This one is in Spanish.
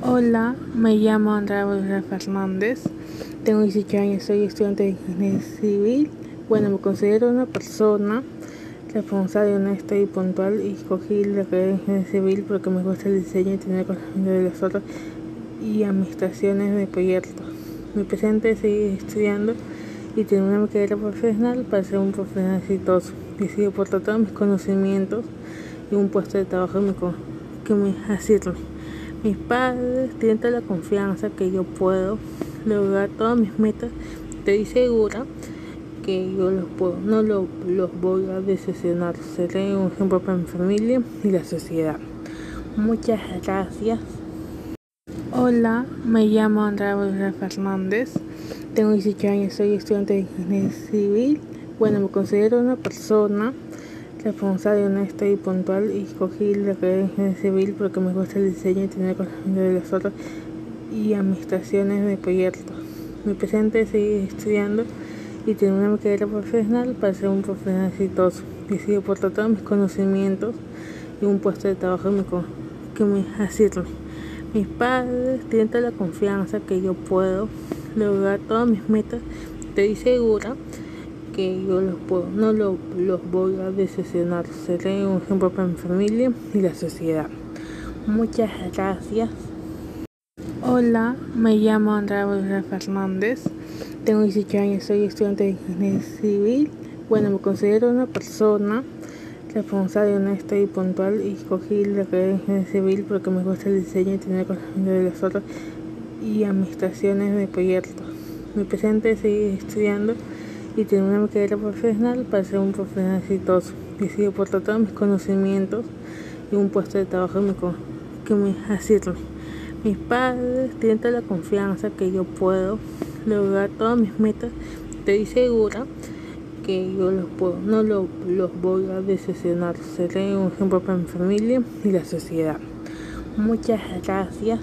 Hola, me llamo Andrea Bolívar Fernández, tengo 18 años, soy estudiante de ingeniería civil. Bueno, me considero una persona responsable, honesta y puntual y escogí la carrera de ingeniería civil porque me gusta el diseño y tener conocimiento de los otros y administraciones de proyectos. Mi presente es seguir estudiando y tener una carrera profesional para ser un profesional exitoso. Decido por todos mis conocimientos y un puesto de trabajo que me asirme. Mis padres tienen toda la confianza que yo puedo lograr todas mis metas. Estoy segura que yo los puedo, no los, los voy a decepcionar. Seré un ejemplo para mi familia y la sociedad. Muchas gracias. Hola, me llamo Andrea Bolívar Fernández, tengo 18 años, soy estudiante de ingeniería civil. Bueno, me considero una persona responsable, honesta y puntual y escogí la carrera de ingeniería civil porque me gusta el diseño y tener conocimiento de los otros y administraciones de proyectos. Mi presente es seguir estudiando y tener una carrera profesional para ser un profesional exitoso. Decido por todos mis conocimientos y un puesto de trabajo que me asirme. Mis padres tienen toda la confianza que yo puedo lograr todas mis metas. Estoy segura que yo los puedo, no los, los voy a decepcionar. Seré un ejemplo para mi familia y la sociedad. Muchas gracias. Hola, me llamo Andrea Bolívar Fernández, tengo 18 años, soy estudiante de ingeniería civil. Bueno, me considero una persona responsable, honesta y puntual y escogí la carrera de ingeniería civil porque me gusta el diseño y tener conocimiento de los otros y administraciones de proyectos. Mi presente es seguir estudiando y tener una carrera profesional para ser un profesional exitoso. Decido por todos mis conocimientos y un puesto de trabajo que me asirme. Mis padres tienen toda la confianza que yo puedo lograr todas mis metas. Estoy segura que yo los puedo, no los, los voy a decepcionar. Seré un ejemplo para mi familia y la sociedad. Muchas gracias.